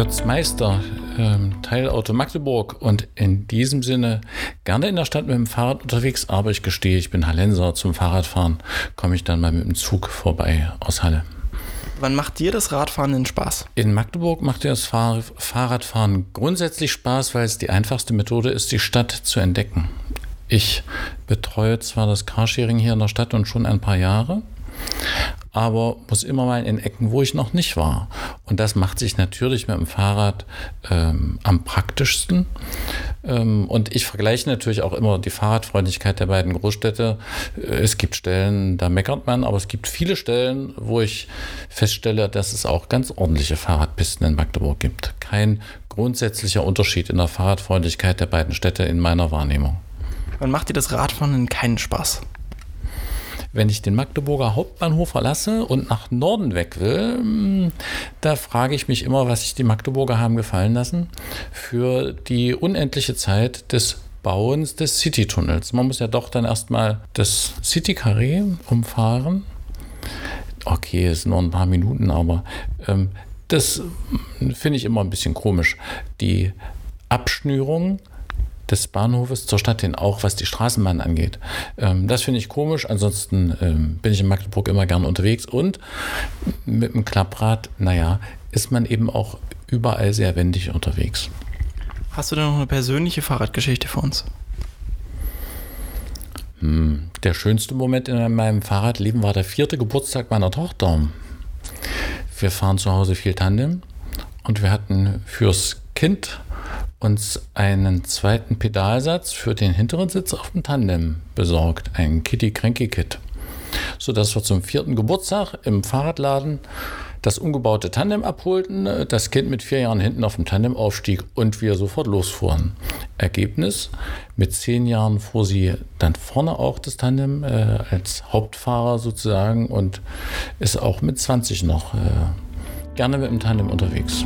Götz Meister, ähm, Teilauto Magdeburg und in diesem Sinne gerne in der Stadt mit dem Fahrrad unterwegs, aber ich gestehe, ich bin Hallenser. Zum Fahrradfahren komme ich dann mal mit dem Zug vorbei aus Halle. Wann macht dir das Radfahren denn Spaß? In Magdeburg macht dir das Fahr Fahrradfahren grundsätzlich Spaß, weil es die einfachste Methode ist, die Stadt zu entdecken. Ich betreue zwar das Carsharing hier in der Stadt und schon ein paar Jahre, aber muss immer mal in Ecken, wo ich noch nicht war. Und das macht sich natürlich mit dem Fahrrad ähm, am praktischsten. Ähm, und ich vergleiche natürlich auch immer die Fahrradfreundlichkeit der beiden Großstädte. Äh, es gibt Stellen, da meckert man, aber es gibt viele Stellen, wo ich feststelle, dass es auch ganz ordentliche Fahrradpisten in Magdeburg gibt. Kein grundsätzlicher Unterschied in der Fahrradfreundlichkeit der beiden Städte in meiner Wahrnehmung. Wann macht dir das Radfahren keinen Spaß? Wenn ich den Magdeburger Hauptbahnhof verlasse und nach Norden weg will, hm, da frage ich mich immer, was sich die Magdeburger haben gefallen lassen für die unendliche Zeit des Bauens des Citytunnels. Man muss ja doch dann erstmal das City-Carré umfahren. Okay, es sind nur ein paar Minuten, aber ähm, das finde ich immer ein bisschen komisch. Die Abschnürung des Bahnhofes zur Stadt hin, auch was die Straßenbahn angeht. Ähm, das finde ich komisch. Ansonsten ähm, bin ich in Magdeburg immer gern unterwegs und mit dem Klapprad, naja, ist man eben auch überall sehr wendig unterwegs. Hast du denn noch eine persönliche Fahrradgeschichte für uns? Hm, der schönste Moment in meinem Fahrradleben war der vierte Geburtstag meiner Tochter. Wir fahren zu Hause viel Tandem und wir hatten fürs Kind uns einen zweiten Pedalsatz für den hinteren Sitz auf dem Tandem besorgt, ein Kitty Cranky Kit, sodass wir zum vierten Geburtstag im Fahrradladen das umgebaute Tandem abholten, das Kind mit vier Jahren hinten auf dem Tandem aufstieg und wir sofort losfuhren. Ergebnis, mit zehn Jahren fuhr sie dann vorne auch das Tandem äh, als Hauptfahrer sozusagen und ist auch mit 20 noch äh, gerne mit dem Tandem unterwegs.